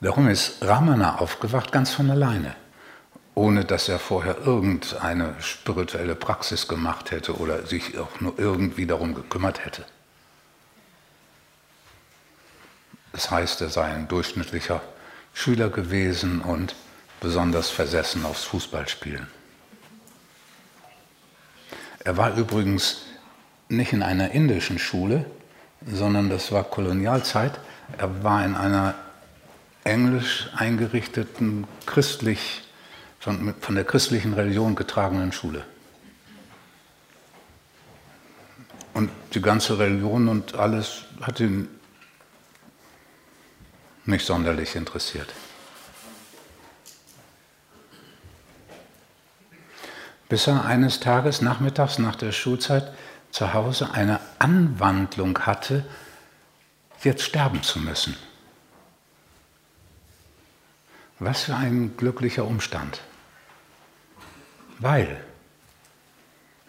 Darum ist Ramana aufgewacht ganz von alleine, ohne dass er vorher irgendeine spirituelle Praxis gemacht hätte oder sich auch nur irgendwie darum gekümmert hätte. Das heißt, er sei ein durchschnittlicher Schüler gewesen und besonders versessen aufs Fußballspielen. Er war übrigens nicht in einer indischen Schule, sondern das war Kolonialzeit. Er war in einer englisch eingerichteten, christlich, von, von der christlichen Religion getragenen Schule. Und die ganze Religion und alles hat ihn nicht sonderlich interessiert. Bis er eines Tages nachmittags nach der Schulzeit zu Hause eine Anwandlung hatte, jetzt sterben zu müssen. Was für ein glücklicher Umstand. Weil,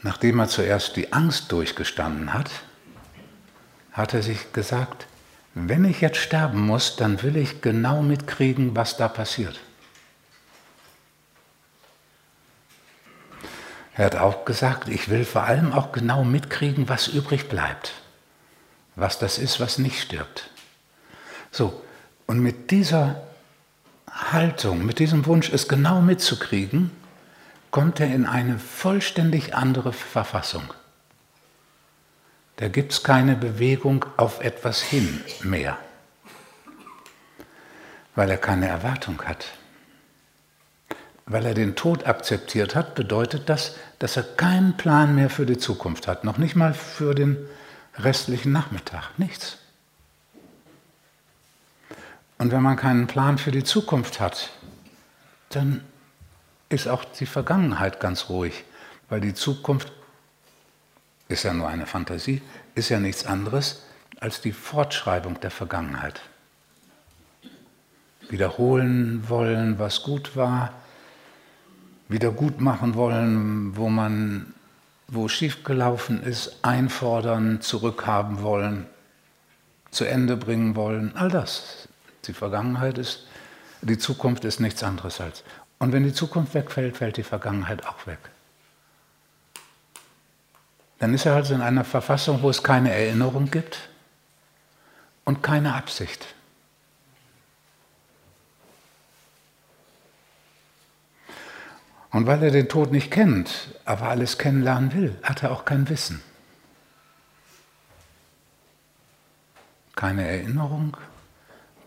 nachdem er zuerst die Angst durchgestanden hat, hat er sich gesagt, wenn ich jetzt sterben muss, dann will ich genau mitkriegen, was da passiert. Er hat auch gesagt, ich will vor allem auch genau mitkriegen, was übrig bleibt, was das ist, was nicht stirbt. So, und mit dieser Haltung, mit diesem Wunsch, es genau mitzukriegen, kommt er in eine vollständig andere Verfassung. Da gibt es keine Bewegung auf etwas hin mehr, weil er keine Erwartung hat. Weil er den Tod akzeptiert hat, bedeutet das, dass er keinen Plan mehr für die Zukunft hat, noch nicht mal für den restlichen Nachmittag, nichts. Und wenn man keinen Plan für die Zukunft hat, dann ist auch die Vergangenheit ganz ruhig, weil die Zukunft ist ja nur eine Fantasie, ist ja nichts anderes als die Fortschreibung der Vergangenheit. Wiederholen wollen, was gut war, wieder gut machen wollen, wo man wo schiefgelaufen ist, einfordern, zurückhaben wollen, zu Ende bringen wollen, all das. Die Vergangenheit ist, die Zukunft ist nichts anderes als. Und wenn die Zukunft wegfällt, fällt die Vergangenheit auch weg. Dann ist er also in einer Verfassung, wo es keine Erinnerung gibt und keine Absicht. Und weil er den Tod nicht kennt, aber alles kennenlernen will, hat er auch kein Wissen. Keine Erinnerung,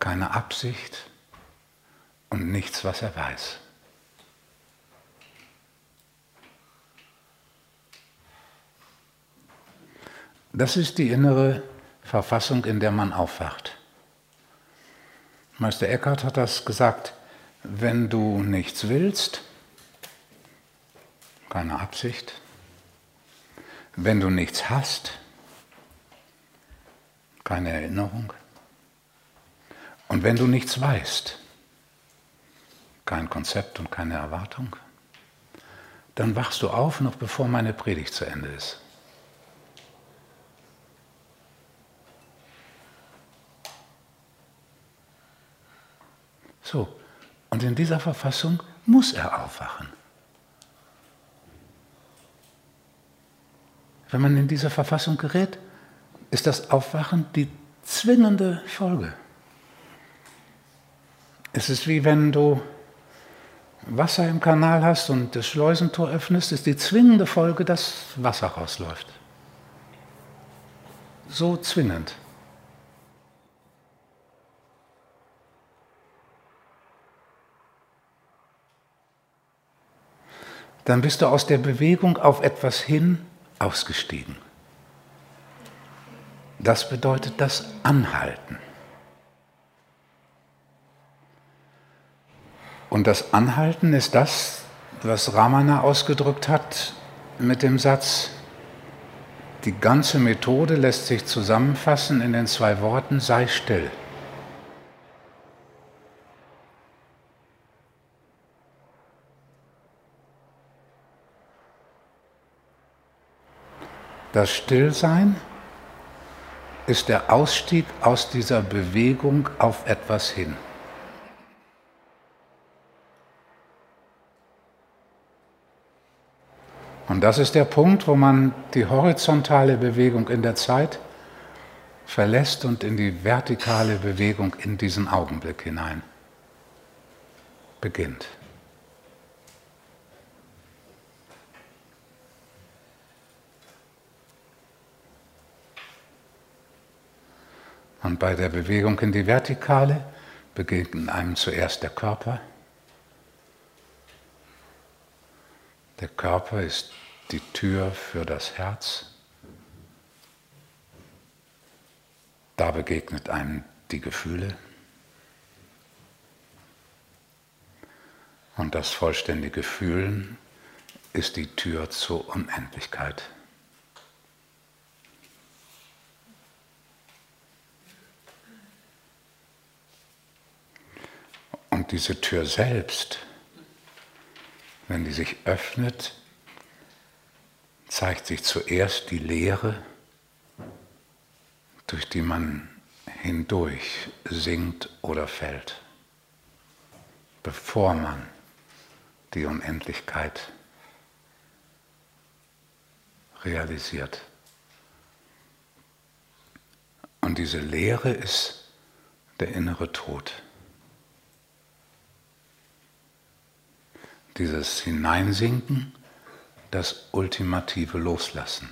keine Absicht und nichts, was er weiß. Das ist die innere Verfassung, in der man aufwacht. Meister Eckhart hat das gesagt, wenn du nichts willst, keine Absicht, wenn du nichts hast, keine Erinnerung, und wenn du nichts weißt, kein Konzept und keine Erwartung, dann wachst du auf, noch bevor meine Predigt zu Ende ist. So, und in dieser Verfassung muss er aufwachen. Wenn man in dieser Verfassung gerät, ist das Aufwachen die zwingende Folge. Es ist wie wenn du Wasser im Kanal hast und das Schleusentor öffnest, ist die zwingende Folge, dass Wasser rausläuft. So zwingend. dann bist du aus der Bewegung auf etwas hin ausgestiegen. Das bedeutet das Anhalten. Und das Anhalten ist das, was Ramana ausgedrückt hat mit dem Satz, die ganze Methode lässt sich zusammenfassen in den zwei Worten, sei still. Das Stillsein ist der Ausstieg aus dieser Bewegung auf etwas hin. Und das ist der Punkt, wo man die horizontale Bewegung in der Zeit verlässt und in die vertikale Bewegung in diesen Augenblick hinein beginnt. Und bei der Bewegung in die Vertikale begegnet einem zuerst der Körper. Der Körper ist die Tür für das Herz. Da begegnet einem die Gefühle. Und das vollständige Fühlen ist die Tür zur Unendlichkeit. Und diese Tür selbst, wenn die sich öffnet, zeigt sich zuerst die Leere, durch die man hindurch sinkt oder fällt, bevor man die Unendlichkeit realisiert. Und diese Leere ist der innere Tod. Dieses Hineinsinken, das ultimative Loslassen.